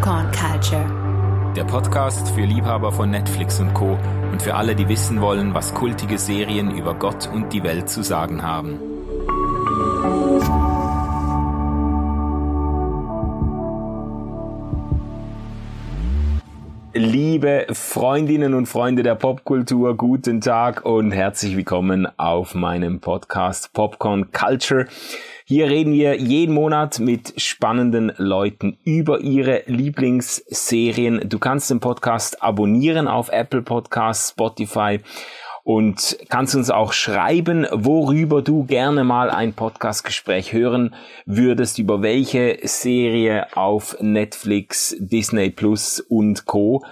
Popcorn Culture. Der Podcast für Liebhaber von Netflix und Co. und für alle, die wissen wollen, was kultige Serien über Gott und die Welt zu sagen haben. Liebe Freundinnen und Freunde der Popkultur, guten Tag und herzlich willkommen auf meinem Podcast Popcorn Culture. Hier reden wir jeden Monat mit spannenden Leuten über ihre Lieblingsserien. Du kannst den Podcast abonnieren auf Apple Podcasts, Spotify und kannst uns auch schreiben, worüber du gerne mal ein Podcastgespräch hören würdest, über welche Serie auf Netflix, Disney Plus und Co.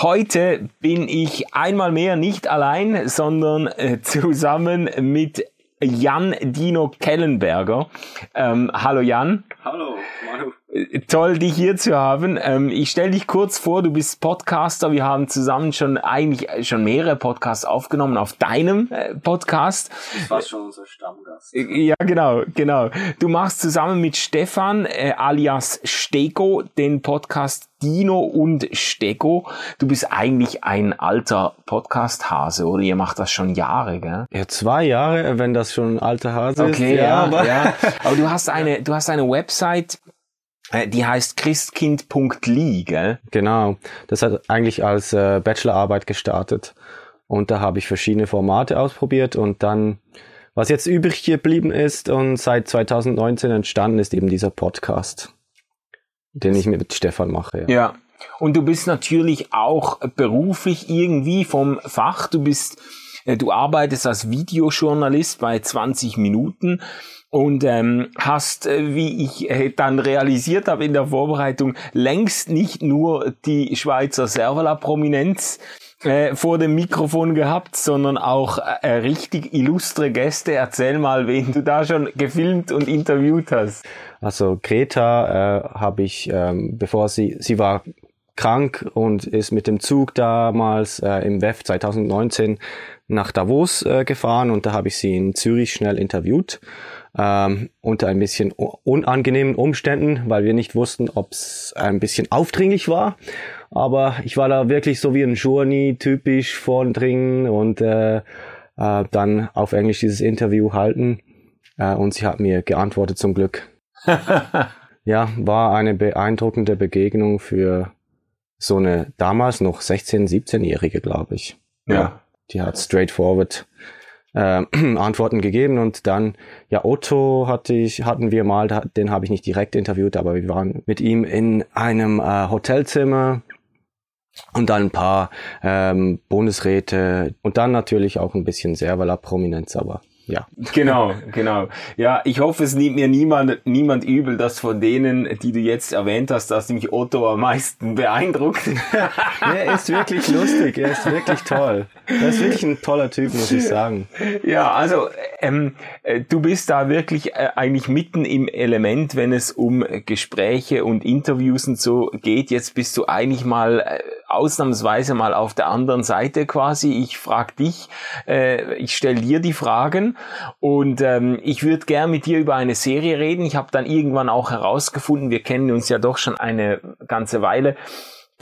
Heute bin ich einmal mehr nicht allein, sondern äh, zusammen mit Jan Dino Kellenberger. Ähm, hallo Jan. Hallo, Manu. Äh, toll, dich hier zu haben. Ähm, ich stelle dich kurz vor, du bist Podcaster. Wir haben zusammen schon eigentlich schon mehrere Podcasts aufgenommen auf deinem äh, Podcast. Das war schon unser Stammgast. Äh, ja, genau, genau. Du machst zusammen mit Stefan äh, alias Stego den Podcast Dino und Stego. Du bist eigentlich ein alter Podcast-Hase, oder? Ihr macht das schon Jahre, gell? Ja, zwei Jahre, wenn das schon ein alter Hase okay, ist. Ja, aber, ja. aber du hast eine, du hast eine Website, äh, die heißt christkind.ly, gell? Genau. Das hat eigentlich als äh, Bachelorarbeit gestartet. Und da habe ich verschiedene Formate ausprobiert und dann, was jetzt übrig geblieben ist und seit 2019 entstanden ist eben dieser Podcast den ich mit Stefan mache. Ja. ja. Und du bist natürlich auch beruflich irgendwie vom Fach. Du bist, äh, du arbeitest als Videojournalist bei 20 Minuten und ähm, hast, äh, wie ich äh, dann realisiert habe in der Vorbereitung, längst nicht nur die Schweizer Servala-Prominenz äh, vor dem Mikrofon gehabt, sondern auch äh, richtig illustre Gäste. Erzähl mal, wen du da schon gefilmt und interviewt hast. Also Greta äh, habe ich, ähm, bevor sie, sie war krank und ist mit dem Zug damals äh, im WEF 2019 nach Davos äh, gefahren und da habe ich sie in Zürich schnell interviewt. Ähm, unter ein bisschen unangenehmen Umständen, weil wir nicht wussten, ob es ein bisschen aufdringlich war. Aber ich war da wirklich so wie ein Journey, typisch vordringen und äh, äh, dann auf Englisch dieses Interview halten. Äh, und sie hat mir geantwortet zum Glück. ja, war eine beeindruckende Begegnung für so eine damals noch 16-, 17-Jährige, glaube ich. Ja. ja. Die hat straightforward äh, Antworten gegeben und dann, ja, Otto hatte ich, hatten wir mal, den habe ich nicht direkt interviewt, aber wir waren mit ihm in einem äh, Hotelzimmer und dann ein paar ähm, Bundesräte und dann natürlich auch ein bisschen Servala-Prominenz, aber ja. Genau, genau. Ja, ich hoffe, es nimmt mir niemand, niemand übel, dass von denen, die du jetzt erwähnt hast, dass mich Otto am meisten beeindruckt. er ist wirklich lustig, er ist wirklich toll. Er ist wirklich ein toller Typ, muss ich sagen. Ja, also ähm, äh, du bist da wirklich äh, eigentlich mitten im Element, wenn es um Gespräche und Interviews und so geht. Jetzt bist du eigentlich mal äh, ausnahmsweise mal auf der anderen Seite quasi. Ich frage dich, äh, ich stelle dir die Fragen und ähm, ich würde gern mit dir über eine Serie reden. Ich habe dann irgendwann auch herausgefunden, wir kennen uns ja doch schon eine ganze Weile,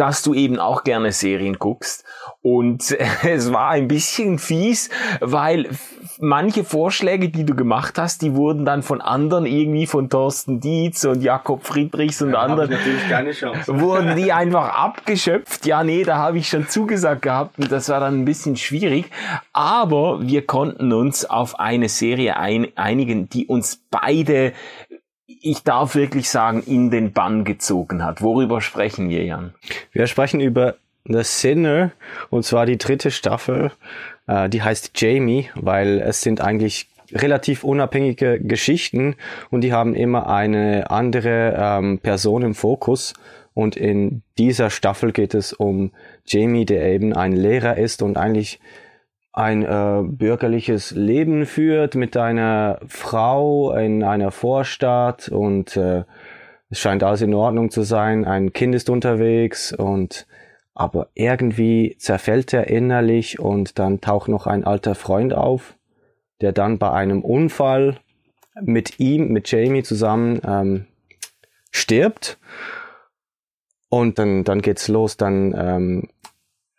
dass du eben auch gerne Serien guckst. Und es war ein bisschen fies, weil manche Vorschläge, die du gemacht hast, die wurden dann von anderen irgendwie von Thorsten Dietz und Jakob Friedrichs und ja, anderen wurden die einfach abgeschöpft. Ja, nee, da habe ich schon zugesagt gehabt und das war dann ein bisschen schwierig. Aber wir konnten uns auf eine Serie ein einigen, die uns beide ich darf wirklich sagen, in den Bann gezogen hat. Worüber sprechen wir, Jan? Wir sprechen über The Sinner, und zwar die dritte Staffel. Äh, die heißt Jamie, weil es sind eigentlich relativ unabhängige Geschichten und die haben immer eine andere ähm, Person im Fokus. Und in dieser Staffel geht es um Jamie, der eben ein Lehrer ist und eigentlich ein äh, bürgerliches Leben führt mit einer Frau in einer Vorstadt und äh, es scheint alles in Ordnung zu sein. Ein Kind ist unterwegs und aber irgendwie zerfällt er innerlich und dann taucht noch ein alter Freund auf, der dann bei einem Unfall mit ihm, mit Jamie zusammen ähm, stirbt Und dann, dann geht's los, dann ähm,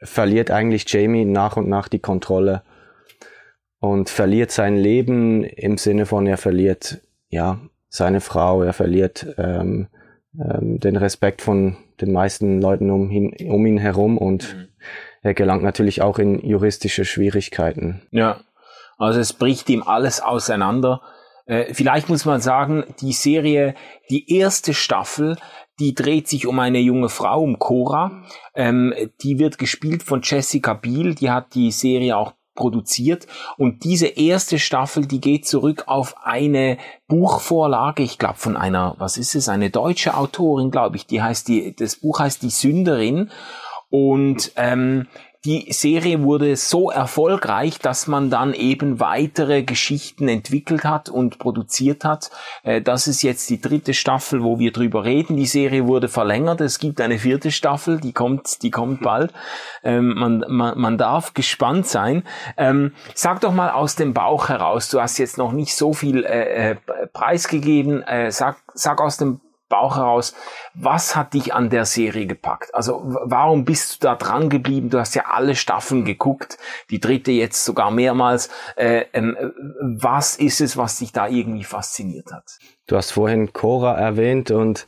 verliert eigentlich Jamie nach und nach die Kontrolle und verliert sein Leben im Sinne von, er verliert ja seine Frau, er verliert ähm, ähm, den Respekt von den meisten Leuten um ihn, um ihn herum und mhm. er gelangt natürlich auch in juristische Schwierigkeiten. Ja, also es bricht ihm alles auseinander. Äh, vielleicht muss man sagen, die Serie, die erste Staffel, die dreht sich um eine junge Frau, um Cora. Ähm, die wird gespielt von Jessica Biel, die hat die Serie auch produziert. Und diese erste Staffel, die geht zurück auf eine Buchvorlage, ich glaube von einer, was ist es, eine deutsche Autorin, glaube ich, die heißt die, das Buch heißt Die Sünderin. Und ähm, die Serie wurde so erfolgreich, dass man dann eben weitere Geschichten entwickelt hat und produziert hat. Äh, das ist jetzt die dritte Staffel, wo wir drüber reden. Die Serie wurde verlängert. Es gibt eine vierte Staffel, die kommt, die kommt bald. Ähm, man, man, man darf gespannt sein. Ähm, sag doch mal aus dem Bauch heraus. Du hast jetzt noch nicht so viel äh, äh preisgegeben. Sag, sag aus dem Bauch heraus, was hat dich an der Serie gepackt? Also warum bist du da dran geblieben? Du hast ja alle Staffeln geguckt, die dritte jetzt sogar mehrmals. Äh, ähm, was ist es, was dich da irgendwie fasziniert hat? Du hast vorhin Cora erwähnt und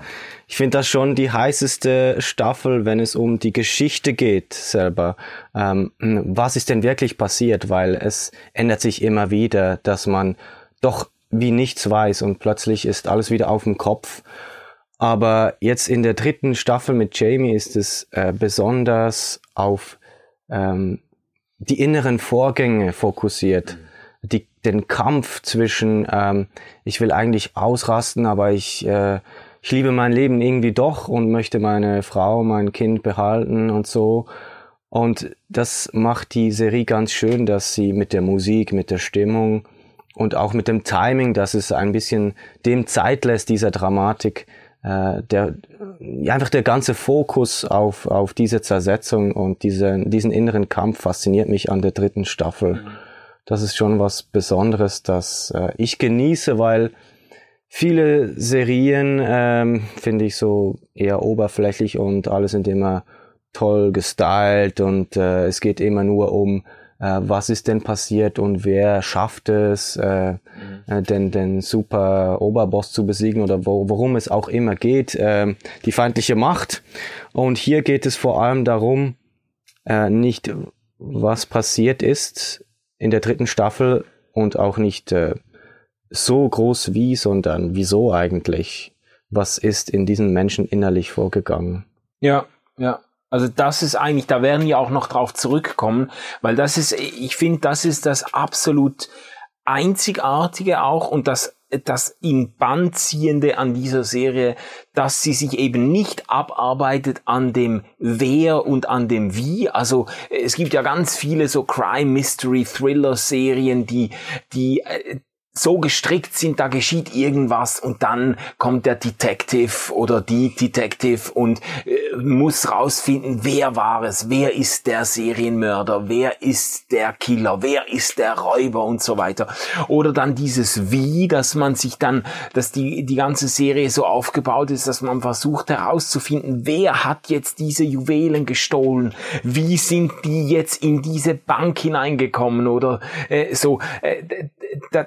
ich finde das schon die heißeste Staffel, wenn es um die Geschichte geht selber. Ähm, was ist denn wirklich passiert? Weil es ändert sich immer wieder, dass man doch wie nichts weiß und plötzlich ist alles wieder auf dem Kopf. Aber jetzt in der dritten Staffel mit Jamie ist es äh, besonders auf ähm, die inneren Vorgänge fokussiert. Mhm. Die, den Kampf zwischen, ähm, ich will eigentlich ausrasten, aber ich, äh, ich liebe mein Leben irgendwie doch und möchte meine Frau, mein Kind behalten und so. Und das macht die Serie ganz schön, dass sie mit der Musik, mit der Stimmung und auch mit dem Timing, dass es ein bisschen dem Zeit lässt, dieser Dramatik, äh, der einfach der ganze Fokus auf, auf diese Zersetzung und diese, diesen inneren Kampf fasziniert mich an der dritten Staffel. Mhm. Das ist schon was Besonderes, das äh, ich genieße, weil viele Serien ähm, finde ich so eher oberflächlich und alles sind immer toll gestylt und äh, es geht immer nur um was ist denn passiert und wer schafft es, äh, mhm. äh, den, den super Oberboss zu besiegen oder wo, worum es auch immer geht, äh, die feindliche Macht. Und hier geht es vor allem darum, äh, nicht was passiert ist in der dritten Staffel und auch nicht äh, so groß wie, sondern wieso eigentlich? Was ist in diesen Menschen innerlich vorgegangen? Ja, ja. Also das ist eigentlich, da werden wir auch noch drauf zurückkommen, weil das ist, ich finde, das ist das absolut einzigartige auch und das das in Band ziehende an dieser Serie, dass sie sich eben nicht abarbeitet an dem Wer und an dem Wie. Also es gibt ja ganz viele so Crime Mystery Thriller Serien, die die äh, so gestrickt sind, da geschieht irgendwas und dann kommt der Detective oder die Detective und äh, muss rausfinden, wer war es, wer ist der Serienmörder, wer ist der Killer, wer ist der Räuber und so weiter. Oder dann dieses Wie, dass man sich dann, dass die, die ganze Serie so aufgebaut ist, dass man versucht herauszufinden, wer hat jetzt diese Juwelen gestohlen, wie sind die jetzt in diese Bank hineingekommen oder äh, so. Äh,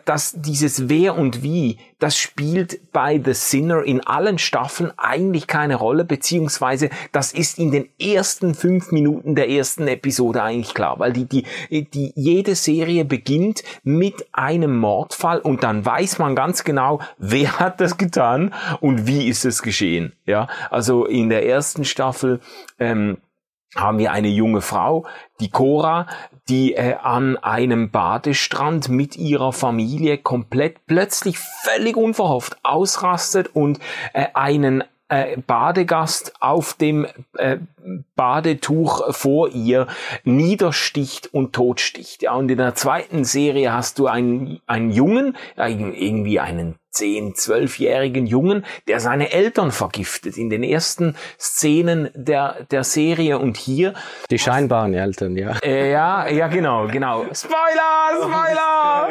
das, dieses Wer und Wie, das spielt bei The Sinner in allen Staffeln eigentlich keine Rolle, beziehungsweise das ist in den ersten fünf Minuten der ersten Episode eigentlich klar, weil die, die, die, jede Serie beginnt mit einem Mordfall und dann weiß man ganz genau, wer hat das getan und wie ist es geschehen. Ja, also in der ersten Staffel, ähm, haben wir eine junge Frau, die Cora, die äh, an einem Badestrand mit ihrer Familie komplett plötzlich völlig unverhofft ausrastet und äh, einen äh, Badegast auf dem äh, Badetuch vor ihr niedersticht und totsticht. Ja, und in der zweiten Serie hast du einen, einen Jungen, irgendwie einen 10, 12-jährigen Jungen, der seine Eltern vergiftet in den ersten Szenen der, der Serie und hier. Die scheinbaren Eltern, ja. Äh, ja, ja, genau, genau. Spoiler, Spoiler!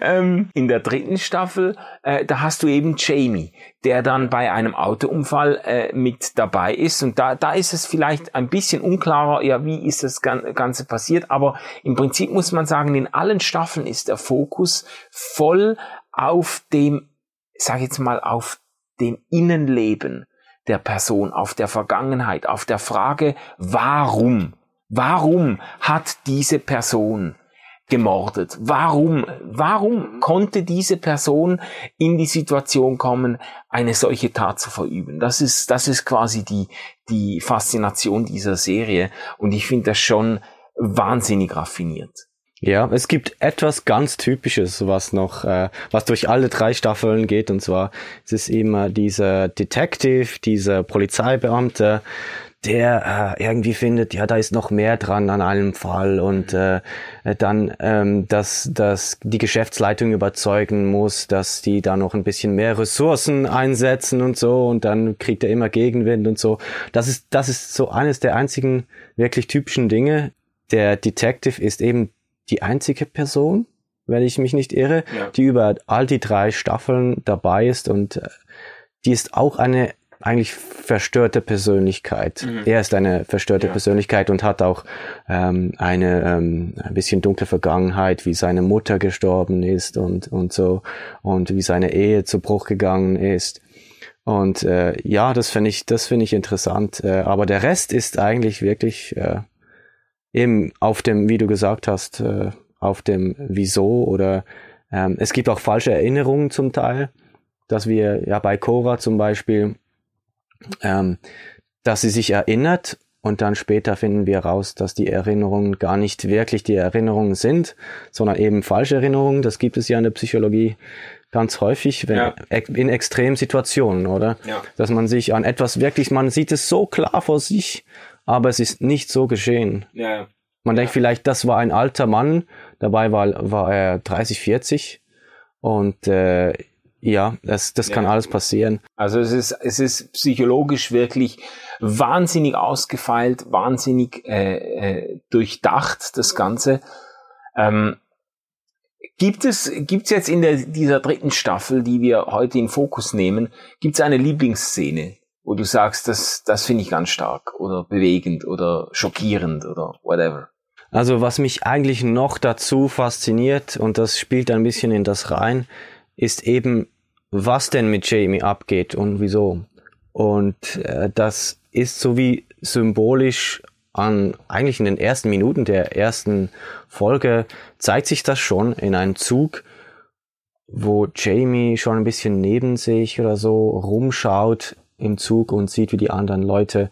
ähm, in der dritten Staffel, äh, da hast du eben Jamie, der dann bei einem Autounfall äh, mit dabei ist und da, da ist es vielleicht ein bisschen unklarer, ja, wie ist das Ganze passiert, aber im Prinzip muss man sagen, in allen Staffeln ist der Fokus voll auf dem, sag jetzt mal, auf dem Innenleben der Person, auf der Vergangenheit, auf der Frage, warum? Warum hat diese Person gemordet? Warum? Warum konnte diese Person in die Situation kommen, eine solche Tat zu verüben? Das ist, das ist quasi die, die Faszination dieser Serie. Und ich finde das schon wahnsinnig raffiniert. Ja, es gibt etwas ganz Typisches, was noch, äh, was durch alle drei Staffeln geht, und zwar es ist immer dieser Detective, dieser Polizeibeamte, der äh, irgendwie findet, ja, da ist noch mehr dran an einem Fall und äh, dann, ähm, dass, dass die Geschäftsleitung überzeugen muss, dass die da noch ein bisschen mehr Ressourcen einsetzen und so und dann kriegt er immer Gegenwind und so. Das ist, das ist so eines der einzigen wirklich typischen Dinge. Der Detective ist eben die einzige Person, wenn ich mich nicht irre, ja. die über all die drei Staffeln dabei ist und äh, die ist auch eine eigentlich verstörte Persönlichkeit. Mhm. Er ist eine verstörte ja. Persönlichkeit und hat auch ähm, eine ähm, ein bisschen dunkle Vergangenheit, wie seine Mutter gestorben ist und und so und wie seine Ehe zu Bruch gegangen ist. Und äh, ja, das finde ich, das finde ich interessant. Äh, aber der Rest ist eigentlich wirklich äh, eben auf dem, wie du gesagt hast, äh, auf dem Wieso oder ähm, es gibt auch falsche Erinnerungen zum Teil, dass wir ja bei Cora zum Beispiel, ähm, dass sie sich erinnert und dann später finden wir raus, dass die Erinnerungen gar nicht wirklich die Erinnerungen sind, sondern eben falsche Erinnerungen. Das gibt es ja in der Psychologie ganz häufig wenn, ja. in extremen Situationen, oder? Ja. Dass man sich an etwas wirklich, man sieht es so klar vor sich aber es ist nicht so geschehen. Ja. Man ja. denkt vielleicht, das war ein alter Mann, dabei war, war er 30, 40 und äh, ja, das, das kann alles passieren. Also es ist, es ist psychologisch wirklich wahnsinnig ausgefeilt, wahnsinnig äh, äh, durchdacht, das Ganze. Ähm, gibt es, gibt's jetzt in der, dieser dritten Staffel, die wir heute in Fokus nehmen, gibt es eine Lieblingsszene, wo du sagst, das, das finde ich ganz stark oder bewegend oder schockierend oder whatever? Also was mich eigentlich noch dazu fasziniert, und das spielt ein bisschen in das rein, ist eben, was denn mit Jamie abgeht und wieso. Und äh, das ist so wie symbolisch an eigentlich in den ersten Minuten der ersten Folge zeigt sich das schon in einem Zug, wo Jamie schon ein bisschen neben sich oder so rumschaut im Zug und sieht, wie die anderen Leute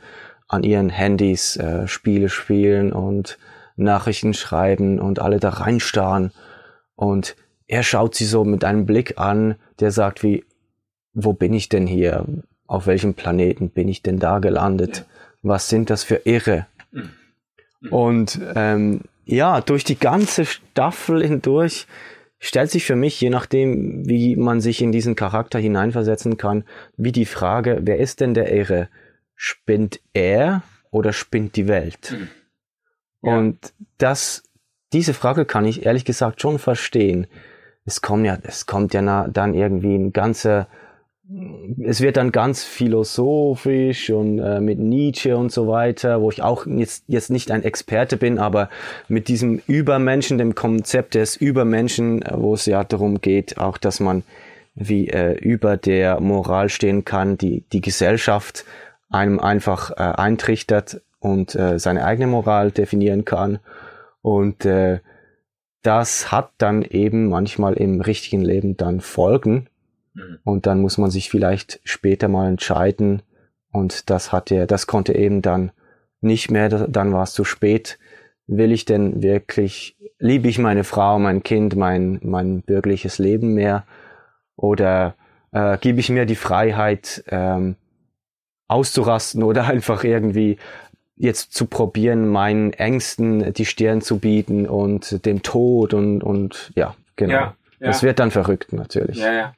an ihren Handys äh, Spiele spielen und Nachrichten schreiben und alle da reinstarren. Und er schaut sie so mit einem Blick an, der sagt wie, wo bin ich denn hier? Auf welchem Planeten bin ich denn da gelandet? Was sind das für Irre? Mhm. Und ähm, ja, durch die ganze Staffel hindurch stellt sich für mich, je nachdem, wie man sich in diesen Charakter hineinversetzen kann, wie die Frage, wer ist denn der Irre? Spinnt er oder spinnt die Welt? Mhm. Ja. Und das, diese Frage kann ich ehrlich gesagt schon verstehen. Es kommt ja, es kommt ja dann irgendwie ein ganzer es wird dann ganz philosophisch und äh, mit Nietzsche und so weiter, wo ich auch jetzt, jetzt nicht ein Experte bin, aber mit diesem Übermenschen, dem Konzept des Übermenschen, äh, wo es ja darum geht, auch dass man wie äh, über der Moral stehen kann, die die Gesellschaft einem einfach äh, eintrichtert und äh, seine eigene Moral definieren kann. Und äh, das hat dann eben manchmal im richtigen Leben dann Folgen Mhm. Und dann muss man sich vielleicht später mal entscheiden. Und das hat er, das konnte eben dann nicht mehr, dann war es zu spät. Will ich denn wirklich, liebe ich meine Frau, mein Kind, mein, mein bürgerliches Leben mehr? Oder äh, gebe ich mir die Freiheit, ähm, auszurasten oder einfach irgendwie jetzt zu probieren, meinen Ängsten die Stirn zu bieten und dem Tod und, und ja, genau. Ja, ja. Das wird dann verrückt natürlich. Ja, ja.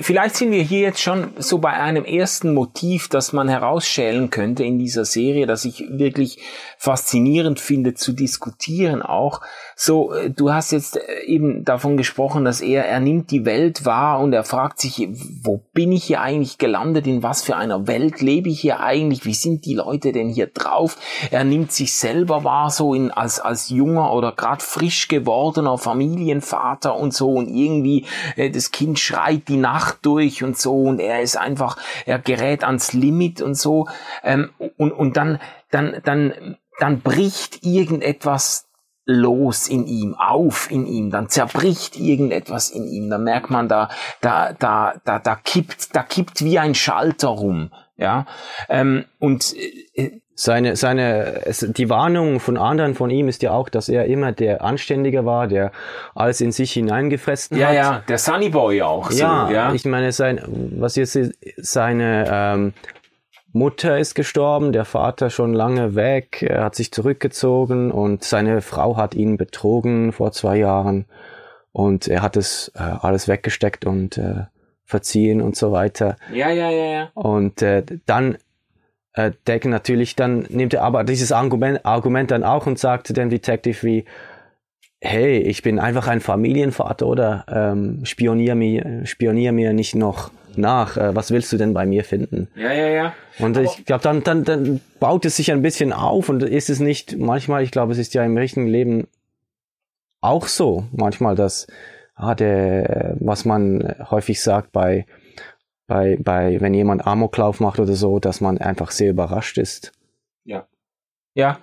Vielleicht sind wir hier jetzt schon so bei einem ersten Motiv, das man herausschälen könnte in dieser Serie, das ich wirklich faszinierend finde zu diskutieren auch. So, äh, du hast jetzt äh, eben davon gesprochen, dass er, er nimmt die Welt wahr und er fragt sich, wo bin ich hier eigentlich gelandet? In was für einer Welt lebe ich hier eigentlich? Wie sind die Leute denn hier drauf? Er nimmt sich selber wahr, so in, als, als junger oder gerade frisch gewordener Familienvater und so und irgendwie äh, das Kind schreit die Nacht durch und so und er ist einfach, er gerät ans Limit und so ähm, und, und dann, dann, dann, dann bricht irgendetwas los in ihm, auf in ihm, dann zerbricht irgendetwas in ihm, dann merkt man, da, da, da, da, da kippt, da kippt wie ein Schalter rum, ja, ähm, und äh, seine, seine, die Warnung von anderen von ihm ist ja auch, dass er immer der Anständige war, der alles in sich hineingefressen ja, hat. Ja, ja, der Sunny Boy auch. So, ja, ja, ich meine, sein, was jetzt seine ähm, Mutter ist gestorben, der Vater schon lange weg, er hat sich zurückgezogen und seine Frau hat ihn betrogen vor zwei Jahren und er hat es äh, alles weggesteckt und äh, verziehen und so weiter. Ja, ja, ja, ja. Und äh, dann äh, Deck natürlich dann nimmt er aber dieses Argument, Argument dann auch und sagt dem Detective wie, hey, ich bin einfach ein Familienvater oder ähm, spionier mir, spionier mir nicht noch nach. Äh, was willst du denn bei mir finden? Ja, ja, ja. Und aber ich glaube, dann, dann, dann baut es sich ein bisschen auf und ist es nicht, manchmal, ich glaube, es ist ja im richtigen Leben auch so, manchmal, dass, ah, der, was man häufig sagt bei bei, bei, wenn jemand Amoklauf macht oder so, dass man einfach sehr überrascht ist. Ja. Ja.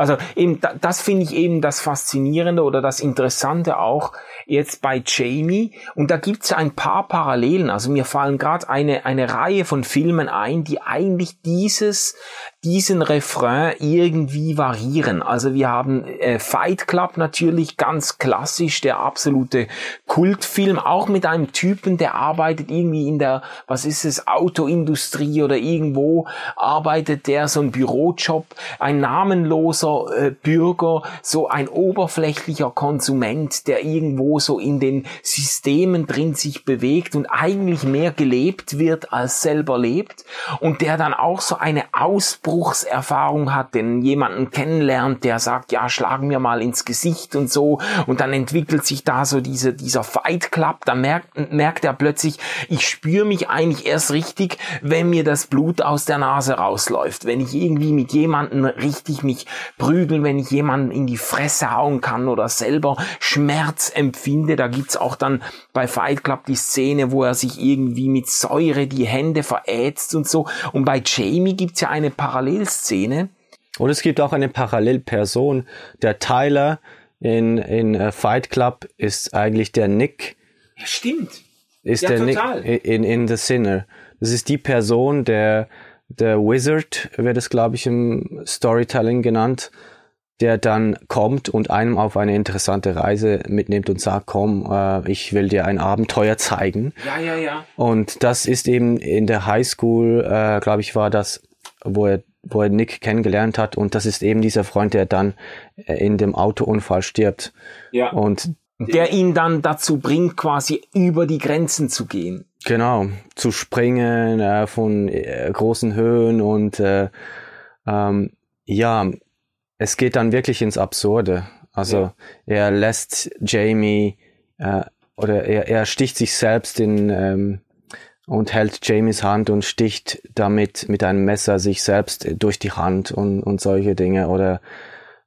Also eben, das finde ich eben das Faszinierende oder das Interessante auch jetzt bei Jamie. Und da gibt es ein paar Parallelen. Also mir fallen gerade eine, eine Reihe von Filmen ein, die eigentlich dieses, diesen Refrain irgendwie variieren. Also wir haben äh, Fight Club natürlich ganz klassisch, der absolute Kultfilm, auch mit einem Typen, der arbeitet irgendwie in der, was ist es, Autoindustrie oder irgendwo arbeitet der so ein Bürojob, ein namenloser äh, Bürger, so ein oberflächlicher Konsument, der irgendwo so in den Systemen drin sich bewegt und eigentlich mehr gelebt wird als selber lebt und der dann auch so eine Ausbildung Ausbruchserfahrung hat, den jemanden kennenlernt, der sagt, ja, schlagen mir mal ins Gesicht und so, und dann entwickelt sich da so diese, dieser Fight Club, da merkt, merkt er plötzlich, ich spüre mich eigentlich erst richtig, wenn mir das Blut aus der Nase rausläuft, wenn ich irgendwie mit jemandem richtig mich prügeln, wenn ich jemanden in die Fresse hauen kann oder selber Schmerz empfinde, da gibt's auch dann bei Fight Club die Szene, wo er sich irgendwie mit Säure die Hände verätzt und so, und bei Jamie gibt's ja eine Parallele Parallelszene. Und es gibt auch eine Parallelperson. Der Tyler in, in uh, Fight Club ist eigentlich der Nick. Ja, stimmt. Ist ja, der total. Nick in, in The Sinner. Das ist die Person, der, der Wizard, wird es, glaube ich, im Storytelling genannt, der dann kommt und einem auf eine interessante Reise mitnimmt und sagt, komm, äh, ich will dir ein Abenteuer zeigen. Ja, ja, ja. Und das ist eben in der Highschool, äh, glaube ich, war das, wo er wo er Nick kennengelernt hat und das ist eben dieser Freund, der dann äh, in dem Autounfall stirbt. Ja. Und der ihn dann dazu bringt, quasi über die Grenzen zu gehen. Genau, zu springen äh, von äh, großen Höhen und äh, ähm, ja, es geht dann wirklich ins Absurde. Also ja. er lässt Jamie äh, oder er, er sticht sich selbst in ähm, und hält Jamies Hand und sticht damit mit einem Messer sich selbst durch die Hand und, und solche Dinge oder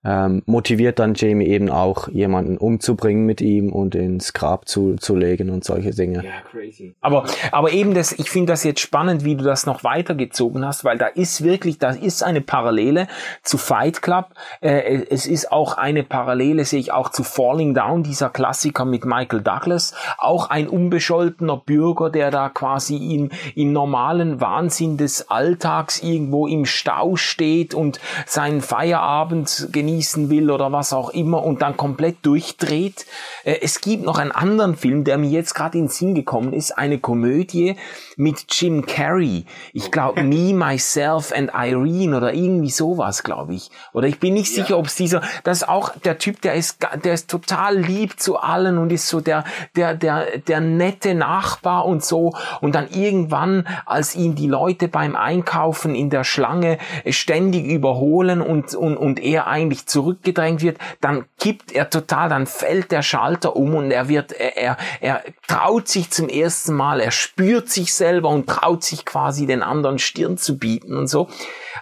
ähm, motiviert dann Jamie eben auch, jemanden umzubringen mit ihm und ins Grab zu, zu legen und solche Dinge. Ja, crazy. Aber, aber eben das, ich finde das jetzt spannend, wie du das noch weitergezogen hast, weil da ist wirklich, da ist eine Parallele zu Fight Club. Äh, es ist auch eine Parallele, sehe ich auch zu Falling Down, dieser Klassiker mit Michael Douglas. Auch ein unbescholtener Bürger, der da quasi im, im normalen Wahnsinn des Alltags irgendwo im Stau steht und seinen Feierabend genießt genießen will oder was auch immer und dann komplett durchdreht. Äh, es gibt noch einen anderen Film, der mir jetzt gerade in den Sinn gekommen ist, eine Komödie mit Jim Carrey. Ich glaube Me, Myself and Irene oder irgendwie sowas, glaube ich. Oder ich bin nicht ja. sicher, ob es dieser, das ist auch der Typ, der ist, der ist total lieb zu allen und ist so der, der, der, der nette Nachbar und so. Und dann irgendwann, als ihn die Leute beim Einkaufen in der Schlange ständig überholen und, und, und er eigentlich zurückgedrängt wird, dann kippt er total, dann fällt der Schalter um und er wird, er, er, er traut sich zum ersten Mal, er spürt sich selber und traut sich quasi den anderen Stirn zu bieten und so.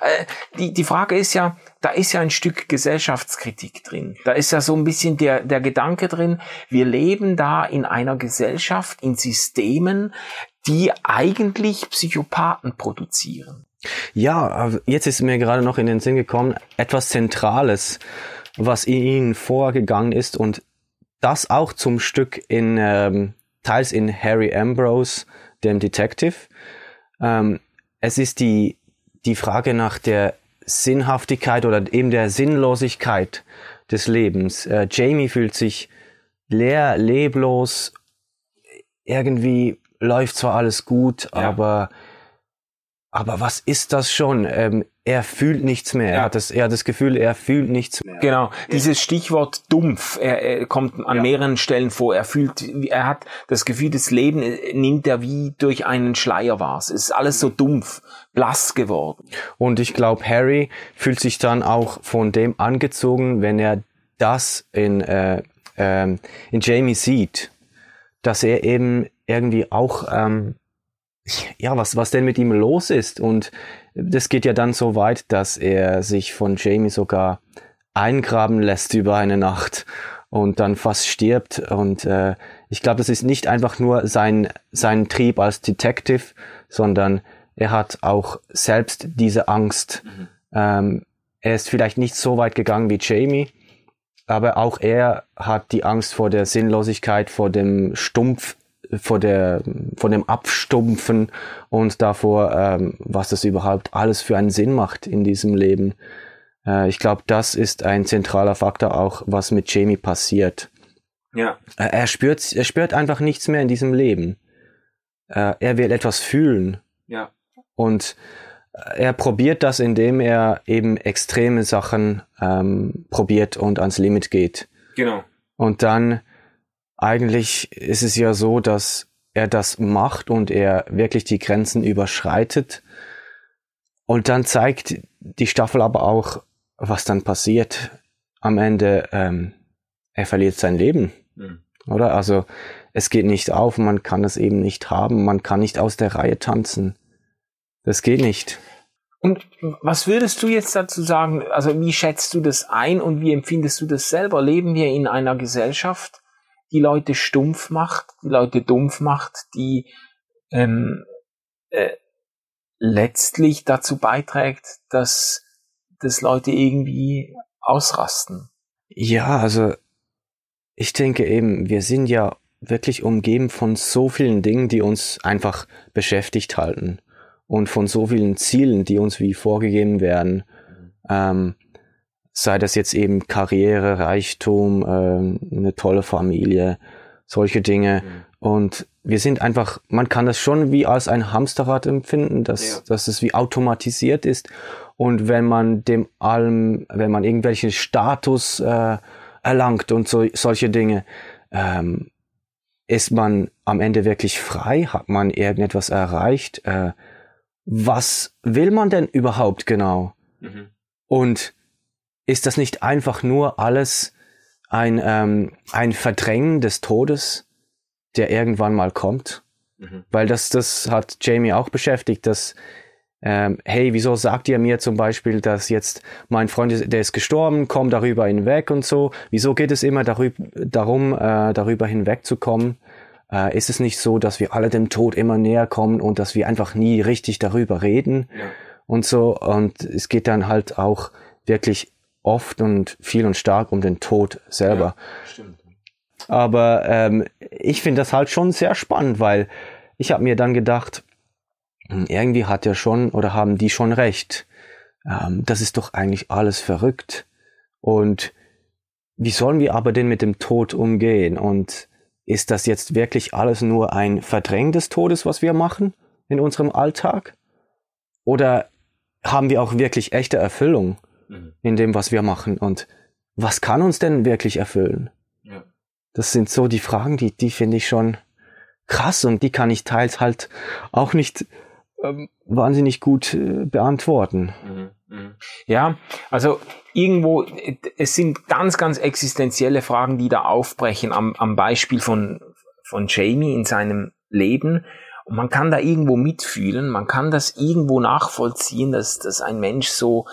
Äh, die, die Frage ist ja, da ist ja ein Stück Gesellschaftskritik drin. Da ist ja so ein bisschen der, der Gedanke drin, wir leben da in einer Gesellschaft, in Systemen, die eigentlich Psychopathen produzieren. Ja, jetzt ist mir gerade noch in den Sinn gekommen, etwas Zentrales, was in ihnen vorgegangen ist und das auch zum Stück in ähm, teils in Harry Ambrose, dem Detective. Ähm, es ist die die Frage nach der Sinnhaftigkeit oder eben der Sinnlosigkeit des Lebens. Äh, Jamie fühlt sich leer, leblos, irgendwie läuft zwar alles gut, ja. aber aber was ist das schon? Ähm, er fühlt nichts mehr. Ja. Er, hat das, er hat das Gefühl, er fühlt nichts mehr. Genau, dieses Stichwort dumpf, er, er kommt an ja. mehreren Stellen vor. Er fühlt, er hat das Gefühl, das Leben nimmt er wie durch einen Schleier wahr. Es ist alles so dumpf, blass geworden. Und ich glaube, Harry fühlt sich dann auch von dem angezogen, wenn er das in, äh, äh, in Jamie sieht, dass er eben irgendwie auch ähm, ja, was, was denn mit ihm los ist. Und das geht ja dann so weit, dass er sich von Jamie sogar eingraben lässt über eine Nacht und dann fast stirbt. Und äh, ich glaube, das ist nicht einfach nur sein, sein Trieb als Detective, sondern er hat auch selbst diese Angst. Mhm. Ähm, er ist vielleicht nicht so weit gegangen wie Jamie, aber auch er hat die Angst vor der Sinnlosigkeit, vor dem Stumpf vor der, vor dem Abstumpfen und davor, ähm, was das überhaupt alles für einen Sinn macht in diesem Leben. Äh, ich glaube, das ist ein zentraler Faktor auch, was mit Jamie passiert. Ja. Äh, er spürt, er spürt einfach nichts mehr in diesem Leben. Äh, er will etwas fühlen. Ja. Und äh, er probiert das, indem er eben extreme Sachen ähm, probiert und ans Limit geht. Genau. Und dann eigentlich ist es ja so, dass er das macht und er wirklich die Grenzen überschreitet. Und dann zeigt die Staffel aber auch, was dann passiert. Am Ende, ähm, er verliert sein Leben. Mhm. Oder? Also es geht nicht auf, man kann es eben nicht haben, man kann nicht aus der Reihe tanzen. Das geht nicht. Und was würdest du jetzt dazu sagen? Also wie schätzt du das ein und wie empfindest du das selber? Leben wir in einer Gesellschaft, die Leute stumpf macht, die Leute dumpf macht, die ähm, äh, letztlich dazu beiträgt, dass, dass Leute irgendwie ausrasten. Ja, also ich denke eben, wir sind ja wirklich umgeben von so vielen Dingen, die uns einfach beschäftigt halten und von so vielen Zielen, die uns wie vorgegeben werden. Ähm, sei das jetzt eben Karriere, Reichtum, äh, eine tolle Familie, solche Dinge. Mhm. Und wir sind einfach, man kann das schon wie als ein Hamsterrad empfinden, dass, ja. dass es wie automatisiert ist. Und wenn man dem allem, wenn man irgendwelche Status äh, erlangt und so, solche Dinge, ähm, ist man am Ende wirklich frei? Hat man irgendetwas erreicht? Äh, was will man denn überhaupt genau? Mhm. Und ist das nicht einfach nur alles ein, ähm, ein Verdrängen des Todes, der irgendwann mal kommt? Mhm. Weil das, das hat Jamie auch beschäftigt, dass, ähm, hey, wieso sagt ihr mir zum Beispiel, dass jetzt mein Freund, ist, der ist gestorben, komm darüber hinweg und so? Wieso geht es immer darüber, darum, äh, darüber hinwegzukommen? Äh, ist es nicht so, dass wir alle dem Tod immer näher kommen und dass wir einfach nie richtig darüber reden ja. und so? Und es geht dann halt auch wirklich oft und viel und stark um den Tod selber. Ja, stimmt. Aber ähm, ich finde das halt schon sehr spannend, weil ich habe mir dann gedacht, hm, irgendwie hat er schon oder haben die schon recht. Ähm, das ist doch eigentlich alles verrückt. Und wie sollen wir aber denn mit dem Tod umgehen? Und ist das jetzt wirklich alles nur ein Verdrängen des Todes, was wir machen in unserem Alltag? Oder haben wir auch wirklich echte Erfüllung mhm. in dem, was wir machen? Und was kann uns denn wirklich erfüllen? Ja. Das sind so die Fragen, die, die finde ich schon krass und die kann ich teils halt auch nicht ähm, wahnsinnig gut äh, beantworten. Mhm. Mhm. Ja, also irgendwo, es sind ganz, ganz existenzielle Fragen, die da aufbrechen am, am Beispiel von, von Jamie in seinem Leben. Und man kann da irgendwo mitfühlen, man kann das irgendwo nachvollziehen, dass, dass ein Mensch so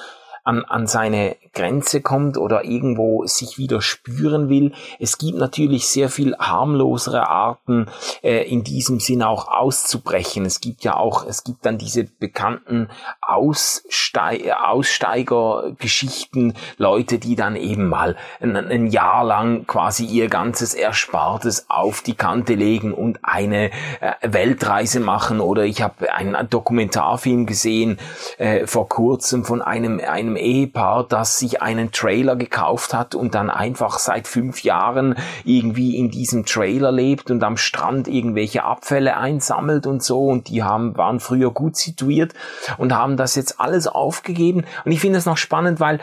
an, an seine Grenze kommt oder irgendwo sich wieder spüren will. Es gibt natürlich sehr viel harmlosere Arten, äh, in diesem Sinn auch auszubrechen. Es gibt ja auch, es gibt dann diese bekannten Ausstei Aussteigergeschichten, Leute, die dann eben mal ein, ein Jahr lang quasi ihr ganzes Erspartes auf die Kante legen und eine äh, Weltreise machen. Oder ich habe einen Dokumentarfilm gesehen äh, vor kurzem von einem, einem Ehepaar, das sich einen Trailer gekauft hat und dann einfach seit fünf Jahren irgendwie in diesem Trailer lebt und am Strand irgendwelche Abfälle einsammelt und so. Und die haben, waren früher gut situiert und haben das jetzt alles aufgegeben. Und ich finde es noch spannend, weil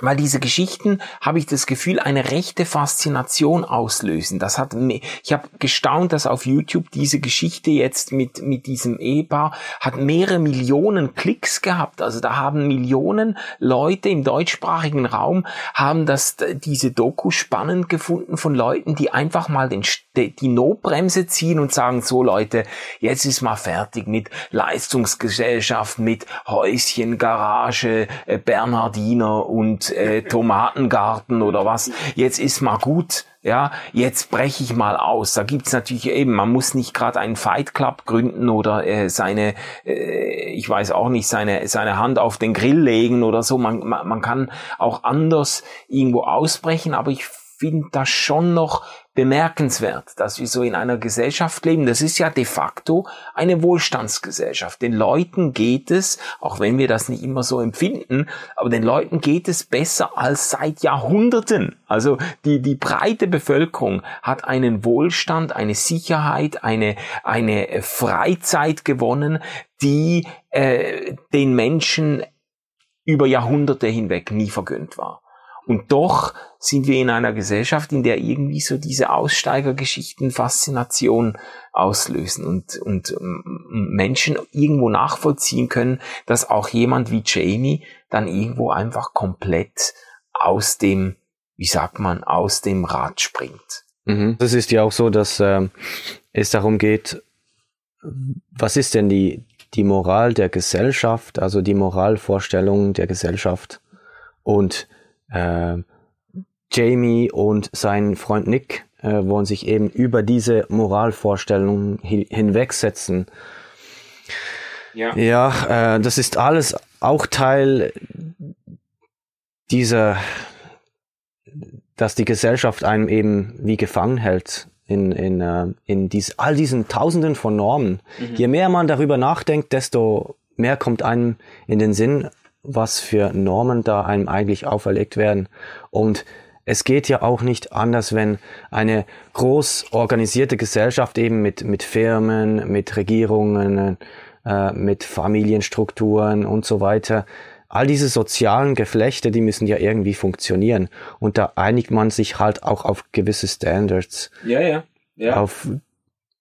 weil diese Geschichten, habe ich das Gefühl, eine rechte Faszination auslösen. Das hat, ich habe gestaunt, dass auf YouTube diese Geschichte jetzt mit, mit diesem Ehepaar hat mehrere Millionen Klicks gehabt. Also da haben Millionen Leute im deutschsprachigen Raum, haben das, diese Doku spannend gefunden von Leuten, die einfach mal den, die Notbremse ziehen und sagen, so Leute, jetzt ist mal fertig mit Leistungsgesellschaft, mit Häuschen, Garage, äh, Bernhardiner und äh, Tomatengarten oder was. Jetzt ist mal gut. Ja, jetzt breche ich mal aus. Da gibt's natürlich eben, man muss nicht gerade einen Fight Club gründen oder äh, seine, äh, ich weiß auch nicht, seine, seine Hand auf den Grill legen oder so. Man, man, man kann auch anders irgendwo ausbrechen, aber ich finde das schon noch bemerkenswert, dass wir so in einer Gesellschaft leben. Das ist ja de facto eine Wohlstandsgesellschaft. Den Leuten geht es, auch wenn wir das nicht immer so empfinden, aber den Leuten geht es besser als seit Jahrhunderten. Also die, die breite Bevölkerung hat einen Wohlstand, eine Sicherheit, eine, eine Freizeit gewonnen, die äh, den Menschen über Jahrhunderte hinweg nie vergönnt war. Und doch sind wir in einer Gesellschaft, in der irgendwie so diese Aussteigergeschichten Faszination auslösen und, und Menschen irgendwo nachvollziehen können, dass auch jemand wie Jamie dann irgendwo einfach komplett aus dem, wie sagt man, aus dem Rad springt. Mhm. Das ist ja auch so, dass äh, es darum geht, was ist denn die, die Moral der Gesellschaft, also die Moralvorstellung der Gesellschaft und äh, Jamie und sein Freund Nick äh, wollen sich eben über diese Moralvorstellungen hin hinwegsetzen. Ja, ja äh, das ist alles auch Teil dieser, dass die Gesellschaft einem eben wie gefangen hält in, in, äh, in dies, all diesen Tausenden von Normen. Mhm. Je mehr man darüber nachdenkt, desto mehr kommt einem in den Sinn, was für Normen da einem eigentlich auferlegt werden. Und es geht ja auch nicht anders, wenn eine groß organisierte Gesellschaft eben mit, mit Firmen, mit Regierungen, äh, mit Familienstrukturen und so weiter, all diese sozialen Geflechte, die müssen ja irgendwie funktionieren. Und da einigt man sich halt auch auf gewisse Standards. Ja, ja. ja. Auf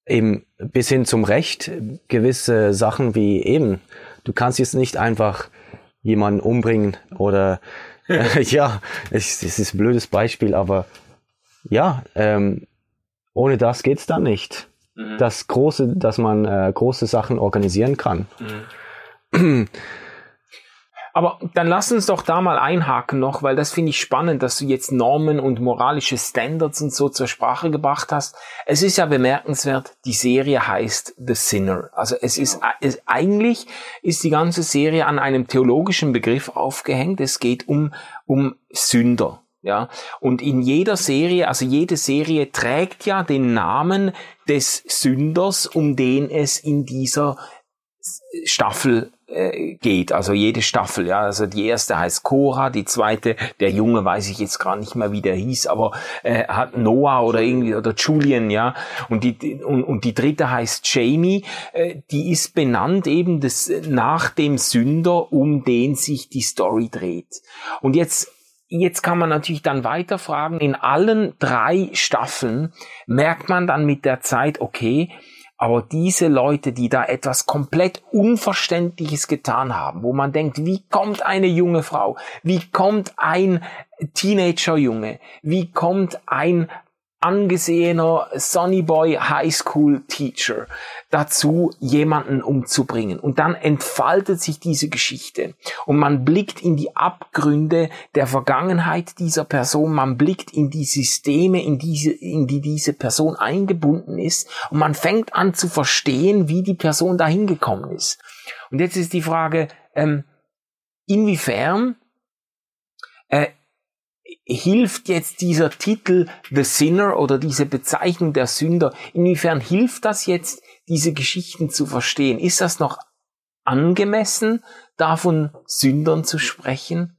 eben bis hin zum Recht gewisse Sachen wie eben, du kannst jetzt nicht einfach jemanden umbringen oder äh, ja, es, es, ist ein blödes Beispiel, aber ja, ähm, ohne das geht's dann nicht. Mhm. Das große, dass man äh, große Sachen organisieren kann. Mhm. Aber dann lass uns doch da mal einhaken noch, weil das finde ich spannend, dass du jetzt Normen und moralische Standards und so zur Sprache gebracht hast. Es ist ja bemerkenswert, die Serie heißt The Sinner. Also es ist, es, eigentlich ist die ganze Serie an einem theologischen Begriff aufgehängt. Es geht um, um Sünder. Ja, und in jeder Serie, also jede Serie trägt ja den Namen des Sünders, um den es in dieser Staffel äh, geht, also jede Staffel, ja, also die erste heißt Cora, die zweite, der Junge weiß ich jetzt gar nicht mehr, wie der hieß, aber äh, hat Noah oder irgendwie oder Julian, ja, und die und, und die dritte heißt Jamie, äh, die ist benannt eben das nach dem Sünder, um den sich die Story dreht. Und jetzt Jetzt kann man natürlich dann weiter fragen, in allen drei Staffeln merkt man dann mit der Zeit, okay, aber diese Leute, die da etwas komplett Unverständliches getan haben, wo man denkt, wie kommt eine junge Frau, wie kommt ein Teenager-Junge, wie kommt ein angesehener Sonny Boy High School Teacher dazu, jemanden umzubringen. Und dann entfaltet sich diese Geschichte und man blickt in die Abgründe der Vergangenheit dieser Person, man blickt in die Systeme, in, diese, in die diese Person eingebunden ist und man fängt an zu verstehen, wie die Person dahin gekommen ist. Und jetzt ist die Frage, ähm, inwiefern äh, hilft jetzt dieser Titel The Sinner oder diese Bezeichnung der Sünder, inwiefern hilft das jetzt, diese Geschichten zu verstehen? Ist das noch angemessen, davon Sündern zu sprechen?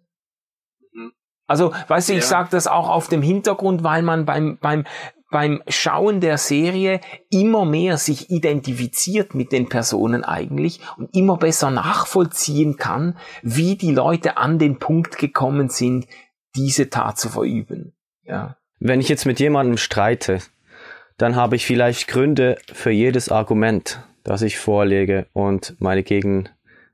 Mhm. Also, weißt du, ich ja. sage das auch auf dem Hintergrund, weil man beim, beim, beim Schauen der Serie immer mehr sich identifiziert mit den Personen eigentlich und immer besser nachvollziehen kann, wie die Leute an den Punkt gekommen sind, diese Tat zu verüben. Ja. Wenn ich jetzt mit jemandem streite, dann habe ich vielleicht Gründe für jedes Argument, das ich vorlege und meine Gegen,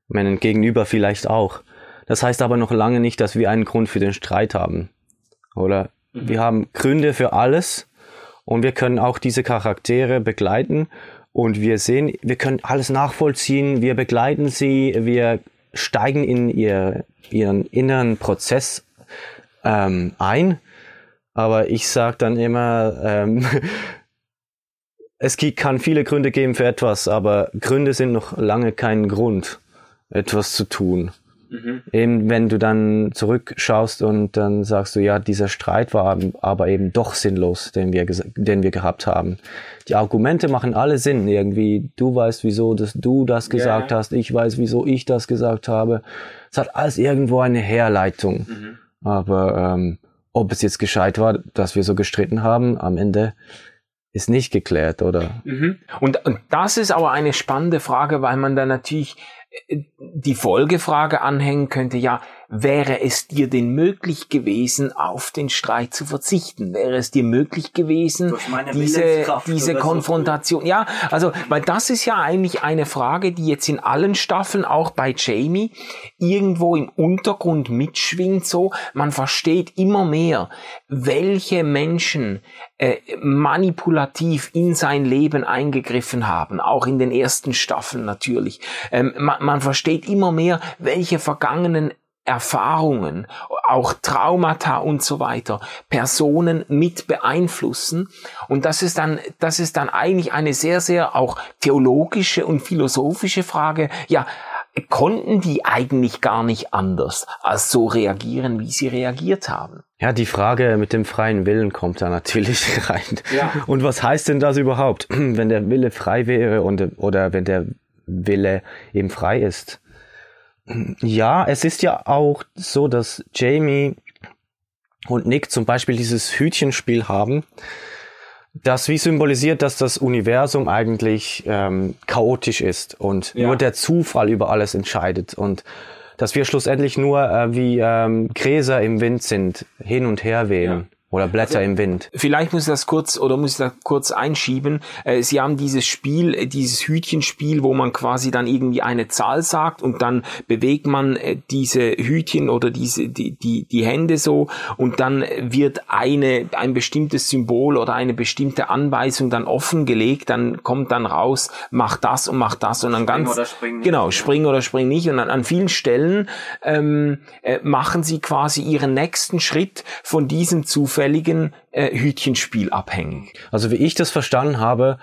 meinen Gegenüber vielleicht auch. Das heißt aber noch lange nicht, dass wir einen Grund für den Streit haben. Oder mhm. wir haben Gründe für alles und wir können auch diese Charaktere begleiten und wir sehen, wir können alles nachvollziehen, wir begleiten sie, wir steigen in ihr, ihren inneren Prozess ähm, ein. Aber ich sage dann immer, ähm, es kann viele Gründe geben für etwas, aber Gründe sind noch lange kein Grund, etwas zu tun. Mhm. Eben wenn du dann zurückschaust und dann sagst du, ja, dieser Streit war aber eben doch sinnlos, den wir, den wir gehabt haben. Die Argumente machen alle Sinn. Irgendwie, du weißt, wieso dass du das gesagt yeah. hast, ich weiß, wieso ich das gesagt habe. Es hat alles irgendwo eine Herleitung. Mhm. Aber ähm, ob es jetzt gescheit war, dass wir so gestritten haben, am Ende ist nicht geklärt, oder? Mhm. Und, und das ist aber eine spannende Frage, weil man dann natürlich äh, die Folgefrage anhängen könnte, ja, wäre es dir denn möglich gewesen, auf den Streit zu verzichten? Wäre es dir möglich gewesen, diese, diese Konfrontation? So. Ja, also, weil das ist ja eigentlich eine Frage, die jetzt in allen Staffeln, auch bei Jamie, irgendwo im Untergrund mitschwingt, so, man versteht immer mehr, welche Menschen äh, manipulativ in sein Leben eingegriffen haben, auch in den ersten Staffeln natürlich. Ähm, man, man versteht immer mehr, welche vergangenen Erfahrungen, auch Traumata und so weiter, Personen mit beeinflussen. Und das ist dann, das ist dann eigentlich eine sehr, sehr auch theologische und philosophische Frage. Ja, konnten die eigentlich gar nicht anders als so reagieren, wie sie reagiert haben? Ja, die Frage mit dem freien Willen kommt da natürlich rein. Ja. Und was heißt denn das überhaupt, wenn der Wille frei wäre und, oder wenn der Wille eben frei ist? Ja, es ist ja auch so, dass Jamie und Nick zum Beispiel dieses Hütchenspiel haben, das wie symbolisiert, dass das Universum eigentlich ähm, chaotisch ist und ja. nur der Zufall über alles entscheidet und dass wir schlussendlich nur äh, wie ähm, Gräser im Wind sind, hin und her wehen. Ja. Oder Blätter also, im Wind. Vielleicht muss ich das kurz oder muss ich das kurz einschieben. Äh, Sie haben dieses Spiel, äh, dieses Hütchenspiel, wo man quasi dann irgendwie eine Zahl sagt und dann bewegt man äh, diese Hütchen oder diese die die die Hände so und dann wird eine ein bestimmtes Symbol oder eine bestimmte Anweisung dann offengelegt. Dann kommt dann raus, mach das und mach das und dann spring ganz oder spring genau spring oder spring nicht und an, an vielen Stellen ähm, äh, machen Sie quasi Ihren nächsten Schritt von diesem Zufall zufälligen äh, Hütchenspiel abhängen. Also wie ich das verstanden habe,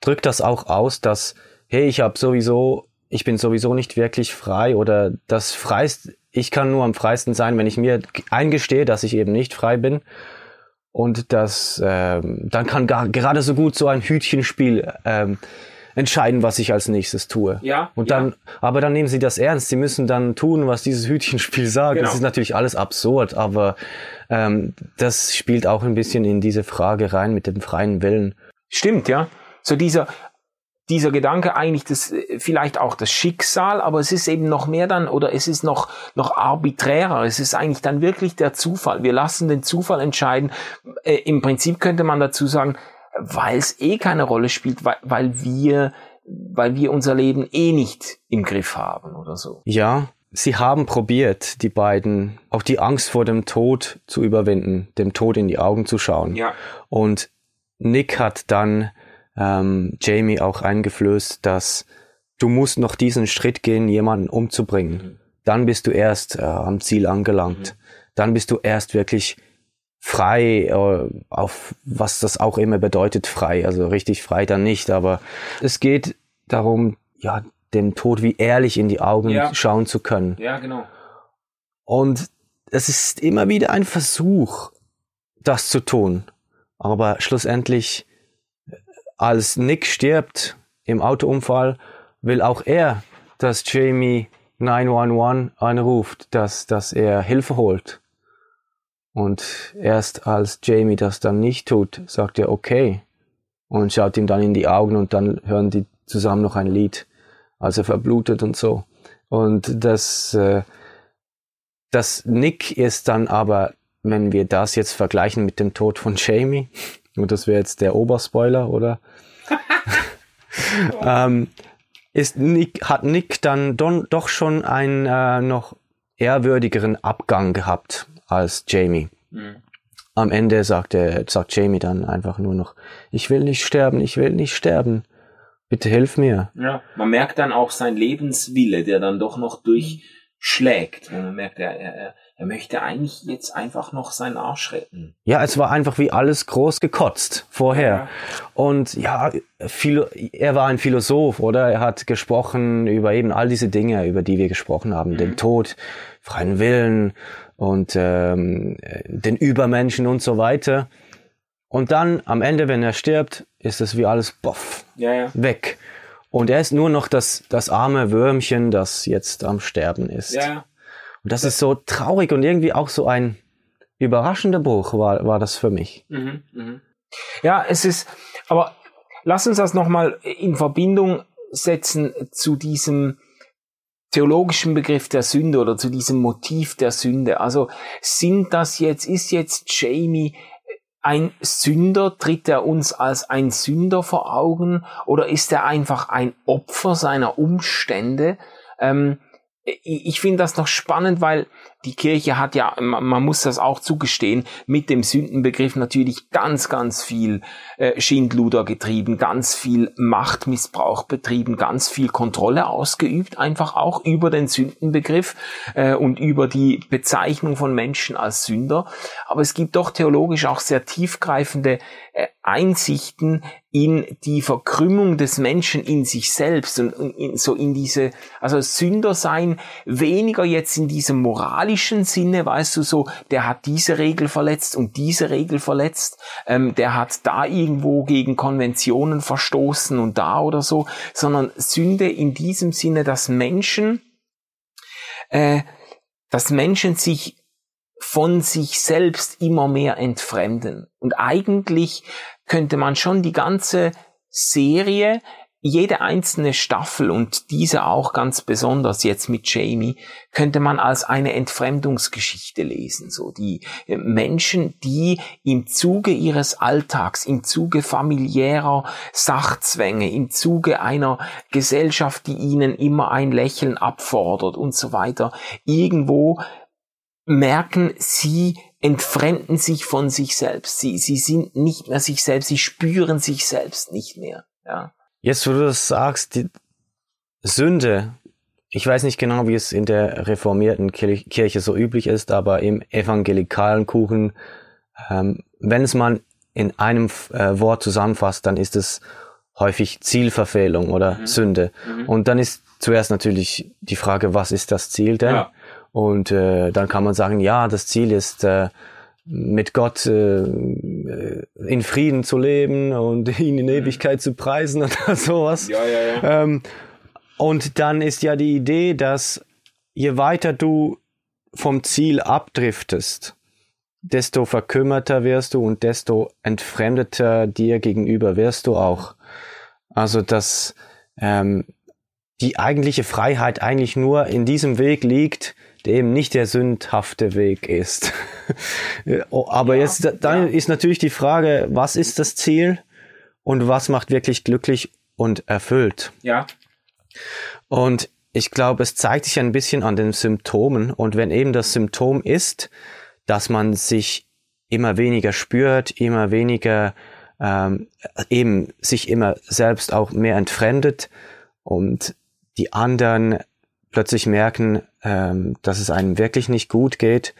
drückt das auch aus, dass hey, ich habe sowieso, ich bin sowieso nicht wirklich frei oder das freist, ich kann nur am freisten sein, wenn ich mir eingestehe, dass ich eben nicht frei bin. Und das, ähm, dann kann gar, gerade so gut so ein Hütchenspiel ähm, entscheiden, was ich als nächstes tue. Ja, Und ja. dann, aber dann nehmen sie das ernst. Sie müssen dann tun, was dieses Hütchenspiel sagt. Genau. Das ist natürlich alles absurd, aber ähm, das spielt auch ein bisschen in diese Frage rein mit dem freien Willen. Stimmt, ja. So dieser, dieser Gedanke eigentlich das, vielleicht auch das Schicksal, aber es ist eben noch mehr dann, oder es ist noch, noch arbiträrer. Es ist eigentlich dann wirklich der Zufall. Wir lassen den Zufall entscheiden. Äh, Im Prinzip könnte man dazu sagen, weil es eh keine Rolle spielt, weil, weil wir, weil wir unser Leben eh nicht im Griff haben oder so. Ja, sie haben probiert, die beiden, auch die Angst vor dem Tod zu überwinden, dem Tod in die Augen zu schauen. Ja. Und Nick hat dann ähm, Jamie auch eingeflößt, dass du musst noch diesen Schritt gehen, jemanden umzubringen. Dann bist du erst äh, am Ziel angelangt. Dann bist du erst wirklich frei, äh, auf was das auch immer bedeutet, frei. Also richtig frei dann nicht, aber es geht darum, ja, dem Tod wie ehrlich in die Augen Ja. schauen zu können. Ja, genau. Und es ist immer wieder ein Versuch, das zu tun. Aber schlussendlich, als Nick stirbt im Autounfall, will auch er, dass Jamie 911 anruft, dass, dass er Hilfe holt. Und erst als Jamie das dann nicht tut, sagt er okay und schaut ihm dann in die Augen und dann hören die zusammen noch ein Lied, als er verblutet und so. Und das, äh, das Nick ist dann aber, wenn wir das jetzt vergleichen mit dem Tod von Jamie, und das wäre jetzt der Oberspoiler, oder? ähm, ist Nick, hat Nick dann don, doch schon einen äh, noch ehrwürdigeren Abgang gehabt als Jamie. Am Ende sagt, er, sagt Jamie dann einfach nur noch, ich will nicht sterben, ich will nicht sterben. Bitte hilf mir. Ja. Man merkt dann auch sein Lebenswille, der dann doch noch durchschlägt. Und man merkt, er, er, er möchte eigentlich jetzt einfach noch seinen Arsch retten. Ja, es war einfach wie alles groß gekotzt vorher. Und ja, Philo er war ein Philosoph, oder? Er hat gesprochen über eben all diese Dinge, über die wir gesprochen haben. Den Tod, freien Willen und ähm, den Übermenschen und so weiter. Und dann am Ende, wenn er stirbt, ist es wie alles boff, Ja, ja. weg. Und er ist nur noch das, das arme Würmchen, das jetzt am Sterben ist. Ja. Und das ist so traurig und irgendwie auch so ein überraschender Bruch war, war das für mich. Mhm, mhm. Ja, es ist, aber lass uns das nochmal in Verbindung setzen zu diesem theologischen Begriff der Sünde oder zu diesem Motiv der Sünde. Also sind das jetzt, ist jetzt Jamie ein Sünder? Tritt er uns als ein Sünder vor Augen oder ist er einfach ein Opfer seiner Umstände? Ähm, ich ich finde das noch spannend, weil die Kirche hat ja, man muss das auch zugestehen, mit dem Sündenbegriff natürlich ganz, ganz viel äh, Schindluder getrieben, ganz viel Machtmissbrauch betrieben, ganz viel Kontrolle ausgeübt, einfach auch über den Sündenbegriff äh, und über die Bezeichnung von Menschen als Sünder. Aber es gibt doch theologisch auch sehr tiefgreifende äh, Einsichten in die Verkrümmung des Menschen in sich selbst und in, so in diese, also Sünder sein, weniger jetzt in diesem moralischen Sinne, weißt du, so, der hat diese Regel verletzt und diese Regel verletzt, ähm, der hat da irgendwo gegen Konventionen verstoßen und da oder so, sondern Sünde in diesem Sinne, dass Menschen, äh, dass Menschen sich von sich selbst immer mehr entfremden. Und eigentlich könnte man schon die ganze Serie, jede einzelne Staffel und diese auch ganz besonders jetzt mit Jamie, könnte man als eine Entfremdungsgeschichte lesen. So die äh, Menschen, die im Zuge ihres Alltags, im Zuge familiärer Sachzwänge, im Zuge einer Gesellschaft, die ihnen immer ein Lächeln abfordert und so weiter, irgendwo merken, sie entfremden sich von sich selbst. Sie, sie sind nicht mehr sich selbst, sie spüren sich selbst nicht mehr. Ja. Jetzt, wo du das sagst, die Sünde, ich weiß nicht genau, wie es in der reformierten Kir- Kirche so üblich ist, aber im evangelikalen Kuchen, ähm, wenn es man in einem äh, Wort zusammenfasst, dann ist es häufig Zielverfehlung oder Sünde. Und dann ist zuerst natürlich die Frage, was ist das Ziel denn? Ja. Und äh, dann kann man sagen, ja, das Ziel ist, äh, mit Gott äh, in Frieden zu leben und ihn in Ewigkeit zu preisen oder sowas. Ja, ja, ja. Ähm, und dann ist ja die Idee, dass je weiter du vom Ziel abdriftest, desto verkümmerter wirst du und desto entfremdeter dir gegenüber wirst du auch. Also dass ähm, die eigentliche Freiheit eigentlich nur in diesem Weg liegt, eben nicht der sündhafte Weg ist. Oh, aber ja, jetzt dann ja. ist natürlich die Frage, was ist das Ziel und was macht wirklich glücklich und erfüllt? Ja. Und ich glaube, es zeigt sich ein bisschen an den Symptomen und wenn eben das Symptom ist, dass man sich immer weniger spürt, immer weniger ähm, eben sich immer selbst auch mehr entfremdet und die anderen plötzlich merken, ähm, dass es einem wirklich nicht gut geht.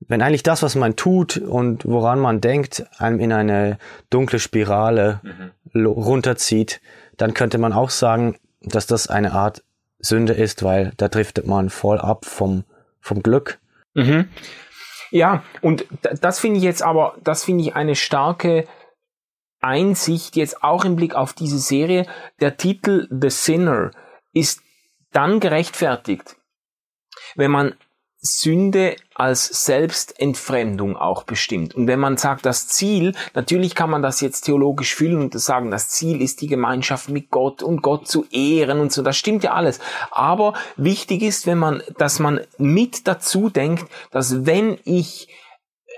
Wenn eigentlich das, was man tut und woran man denkt, einem in eine dunkle Spirale mhm. runterzieht, dann könnte man auch sagen, dass das eine Art Sünde ist, weil da driftet man voll ab vom, vom Glück. Mhm. Ja, und das finde ich jetzt aber, das finde ich eine starke Einsicht jetzt auch im Blick auf diese Serie. Der Titel The Sinner ist dann gerechtfertigt, wenn man Sünde als Selbstentfremdung auch bestimmt. Und wenn man sagt, das Ziel, natürlich kann man das jetzt theologisch fühlen und sagen, das Ziel ist die Gemeinschaft mit Gott und Gott zu ehren und so, das stimmt ja alles. Aber wichtig ist, wenn man, dass man mit dazu denkt, dass wenn ich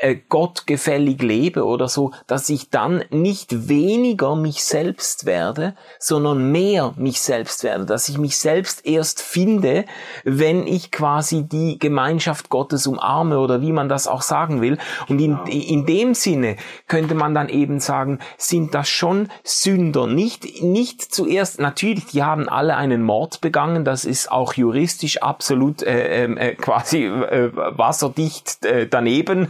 äh, Gott gefällig lebe oder so, dass ich dann nicht weniger mich selbst werde, sondern mehr mich selbst werde, dass ich mich selbst erst finde, wenn ich quasi die Gemeinschaft Gottes umarme oder wie man das auch sagen will. Und in, in dem Sinne könnte man dann eben sagen, sind das schon Sünder, nicht, nicht zuerst, natürlich, die haben alle einen Mord begangen, das ist auch juristisch absolut äh, ähm, äh, quasi äh, wasserdicht äh, daneben.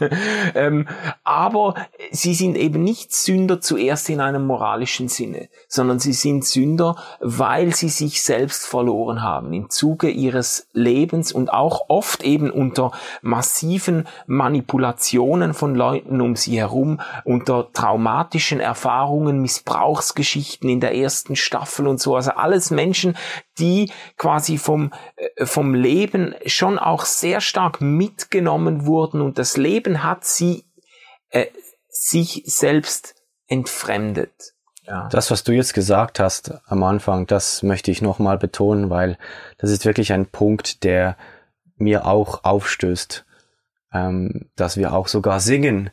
Ähm, aber sie sind eben nicht Sünder zuerst in einem moralischen Sinne, sondern sie sind Sünder, weil sie sich selbst verloren haben im Zuge ihres Lebens und auch oft eben unter massiven Manipulationen von Leuten um sie herum, unter traumatischen Erfahrungen, Missbrauchsgeschichten in der ersten Staffel und so. Also alles Menschen, die quasi vom, äh, vom Leben schon auch sehr stark mitgenommen wurden und das Leben hat sie äh, sich selbst entfremdet. Ja. Das, was du jetzt gesagt hast am Anfang, das möchte ich nochmal betonen, weil das ist wirklich ein Punkt, der mir auch aufstößt, ähm, dass wir auch sogar singen,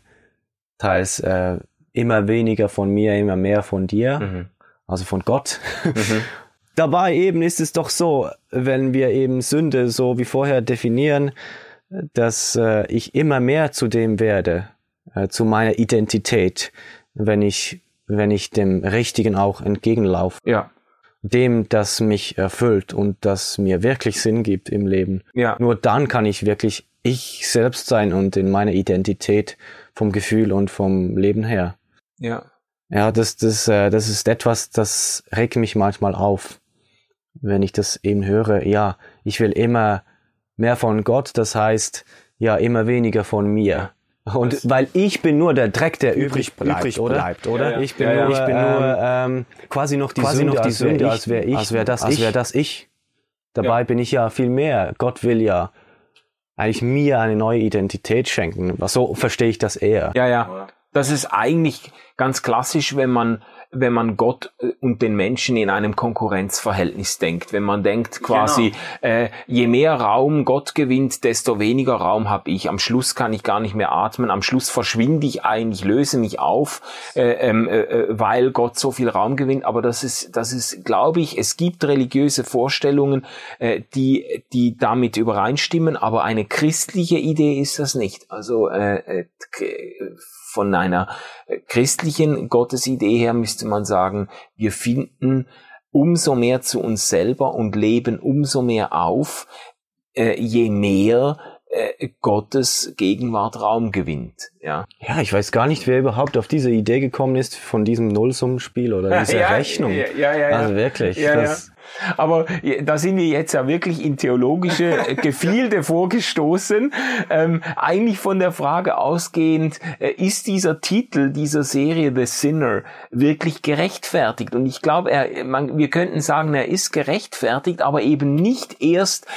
teils äh, immer weniger von mir, immer mehr von dir, mhm. also von Gott. Mhm. Dabei eben ist es doch so, wenn wir eben Sünde so wie vorher definieren, dass äh, ich immer mehr zu dem werde, äh, zu meiner Identität, wenn ich, wenn ich dem Richtigen auch entgegenlaufe. Ja. Dem, das mich erfüllt und das mir wirklich Sinn gibt im Leben. Ja. Nur dann kann ich wirklich ich selbst sein und in meiner Identität vom Gefühl und vom Leben her. Ja. Ja, das, das, äh, das ist etwas, das regt mich manchmal auf wenn ich das eben höre, ja, ich will immer mehr von Gott, das heißt, ja, immer weniger von mir. Und das weil ich bin nur der Dreck, der übrig bleibt, übrig oder? Bleibt, oder? Ja, ja. Ich bin ja, nur, ich bin nur ähm, quasi noch die quasi Sünde, noch die Sünde, als wäre ich, als wäre das, als wär das ich. Dabei bin ich ja viel mehr. Gott will ja eigentlich mir eine neue Identität schenken. So verstehe ich das eher. Ja, ja. Das ist eigentlich ganz klassisch, wenn man wenn man Gott äh, und den Menschen in einem Konkurrenzverhältnis denkt. Wenn man denkt quasi, genau. äh, je mehr Raum Gott gewinnt, desto weniger Raum habe ich. Am Schluss kann ich gar nicht mehr atmen. Am Schluss verschwinde ich eigentlich, löse mich auf, äh, ähm, äh, äh, weil Gott so viel Raum gewinnt. Aber das ist, das ist, glaube ich, es gibt religiöse Vorstellungen, äh, die, die damit übereinstimmen. Aber eine christliche Idee ist das nicht. Also äh, äh von einer äh, christlichen Gottesidee her müsste man sagen, wir finden umso mehr zu uns selber und leben umso mehr auf, äh, je mehr äh, Gottes Gegenwart Raum gewinnt. Ja. ja, ich weiß gar nicht, wer überhaupt auf diese Idee gekommen ist von diesem Nullsummenspiel oder dieser ja, Rechnung. Ja, ja, ja, also wirklich. Ja, das, ja. Aber da sind wir jetzt ja wirklich in theologische Gefilde vorgestoßen. Ähm, eigentlich von der Frage ausgehend, äh, ist dieser Titel dieser Serie The Sinner wirklich gerechtfertigt? Und ich glaube, er, man, wir könnten sagen, er ist gerechtfertigt, aber eben nicht erst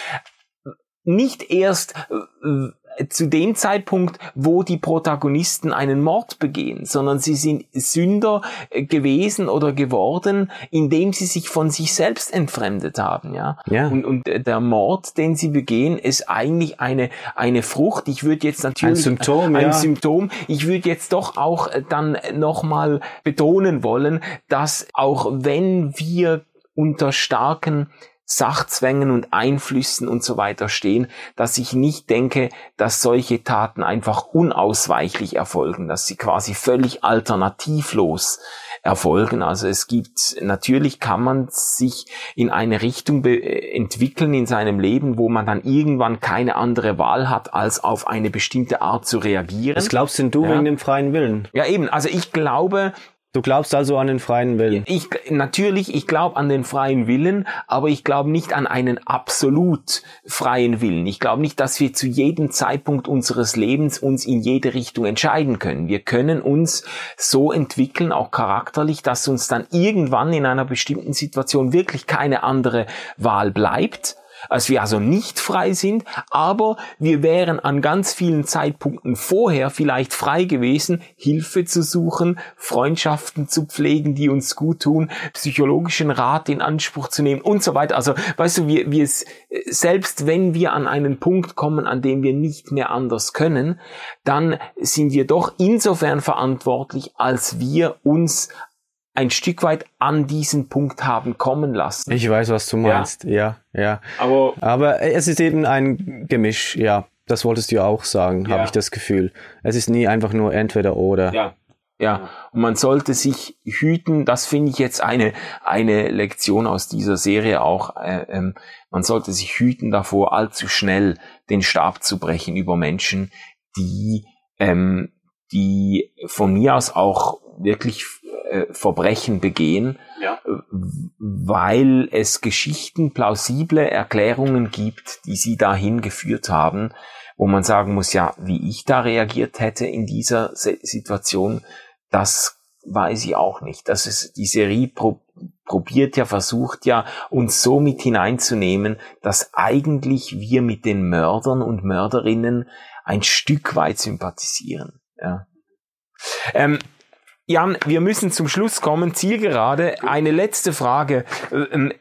nicht erst äh, zu dem Zeitpunkt, wo die Protagonisten einen Mord begehen, sondern sie sind Sünder äh, gewesen oder geworden, indem sie sich von sich selbst entfremdet haben, ja. ja. Und, und der Mord, den sie begehen, ist eigentlich eine eine Frucht. Ich würde jetzt natürlich ein Symptom, ein ja. Symptom. Ich würde jetzt doch auch dann nochmal betonen wollen, dass auch wenn wir unter starken Sachzwängen und Einflüssen und so weiter stehen, dass ich nicht denke, dass solche Taten einfach unausweichlich erfolgen, dass sie quasi völlig alternativlos erfolgen. Also es gibt, natürlich kann man sich in eine Richtung entwickeln in seinem Leben, wo man dann irgendwann keine andere Wahl hat, als auf eine bestimmte Art zu reagieren. Was glaubst denn du Ja. wegen dem freien Willen? Ja, eben. Also ich glaube, Du glaubst also an den freien Willen? ich, natürlich, ich glaube an den freien Willen, aber ich glaube nicht an einen absolut freien Willen. Ich glaube nicht, dass wir zu jedem Zeitpunkt unseres Lebens uns in jede Richtung entscheiden können. Wir können uns so entwickeln, auch charakterlich, dass uns dann irgendwann in einer bestimmten Situation wirklich keine andere Wahl bleibt als wir also nicht frei sind, aber wir wären an ganz vielen Zeitpunkten vorher vielleicht frei gewesen, Hilfe zu suchen, Freundschaften zu pflegen, die uns gut tun, psychologischen Rat in Anspruch zu nehmen und so weiter. Also, weißt du, wir, wir, selbst wenn wir an einen Punkt kommen, an dem wir nicht mehr anders können, dann sind wir doch insofern verantwortlich, als wir uns ein Stück weit an diesen Punkt haben kommen lassen. Ich weiß, was du meinst. Ja, ja. Aber Aber es ist eben ein Gemisch, ja. Das wolltest du ja auch sagen, Ja. habe ich das Gefühl. Es ist nie einfach nur entweder oder. Ja. Ja, und man sollte sich hüten, das finde ich jetzt eine, eine Lektion aus dieser Serie auch, äh, ähm, man sollte sich hüten davor, allzu schnell den Stab zu brechen über Menschen, die, ähm, die von mir aus auch wirklich äh, Verbrechen begehen, Ja. weil es Geschichten, plausible Erklärungen gibt, die sie dahin geführt haben, wo man sagen muss, ja, wie ich da reagiert hätte in dieser Se- Situation, das weiß ich auch nicht. Das ist, die Serie pro, probiert ja, versucht ja, uns so mit hineinzunehmen, dass eigentlich wir mit den Mördern und Mörderinnen ein Stück weit sympathisieren. Ja. Ähm, Jan, wir müssen zum Schluss kommen. Zielgerade. Eine letzte Frage. Ähm,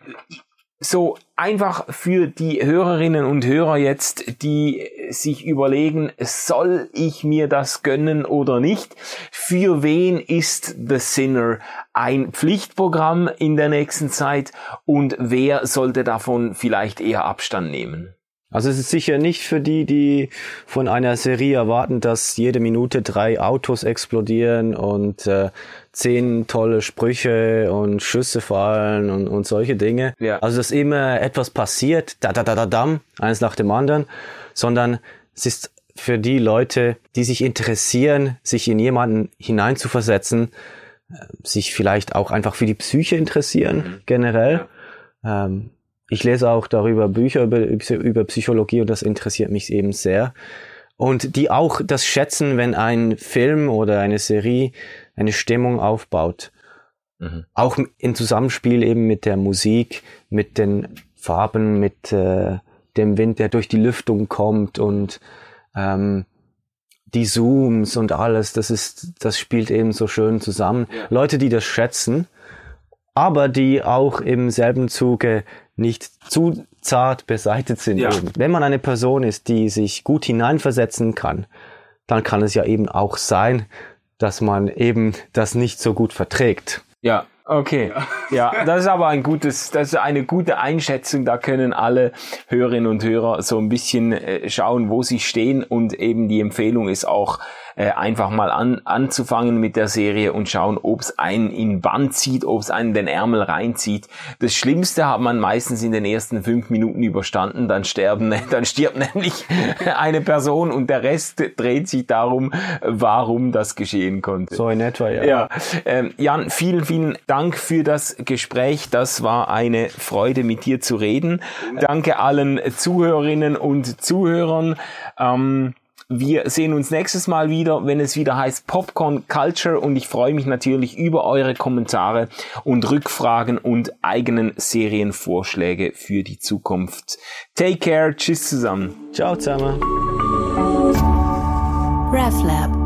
So einfach für die Hörerinnen und Hörer jetzt, die sich überlegen, soll ich mir das gönnen oder nicht? Für wen ist The Sinner ein Pflichtprogramm in der nächsten Zeit und wer sollte davon vielleicht eher Abstand nehmen? Also es ist sicher nicht für die, die von einer Serie erwarten, dass jede Minute drei Autos explodieren und äh, zehn tolle Sprüche und Schüsse fallen und, und solche Dinge. Ja. Also dass immer etwas passiert, da da da da dam, eins nach dem anderen, sondern es ist für die Leute, die sich interessieren, sich in jemanden hineinzuversetzen, äh, sich vielleicht auch einfach für die Psyche interessieren generell. Ähm, ich lese auch darüber Bücher über, über Psychologie und das interessiert mich eben sehr. Und die auch das schätzen, wenn ein Film oder eine Serie eine Stimmung aufbaut. Mhm. Auch im Zusammenspiel eben mit der Musik, mit den Farben, mit äh, dem Wind, der durch die Lüftung kommt und ähm, die Zooms und alles, das ist, das spielt eben so schön zusammen. Ja. Leute, die das schätzen, aber die auch im selben Zuge nicht zu zart beseitigt sind. Ja. Eben. Wenn man eine Person ist, die sich gut hineinversetzen kann, dann kann es ja eben auch sein, dass man eben das nicht so gut verträgt. Ja, okay. Ja. das ist aber ein gutes, das ist eine gute Einschätzung. Da können alle Hörerinnen und Hörer so ein bisschen äh, schauen, wo sie stehen. Und eben die Empfehlung ist auch, äh, einfach mal an, anzufangen mit der Serie und schauen, ob es einen in Band zieht, ob es einen den Ärmel reinzieht. Das Schlimmste hat man meistens in den ersten fünf Minuten überstanden, dann sterben, dann stirbt nämlich eine Person und der Rest dreht sich darum, warum das geschehen konnte. So in etwa, ja. Ja, ähm, Jan, vielen, vielen Dank für das Gespräch. Das war eine Freude, mit dir zu reden. Danke allen Zuhörerinnen und Zuhörern. Ähm, wir sehen uns nächstes Mal wieder, wenn es wieder heißt Popcorn Culture und ich freue mich natürlich über eure Kommentare und Rückfragen und eigenen Serienvorschläge für die Zukunft. Take care, tschüss zusammen. Ciao zusammen. RefLab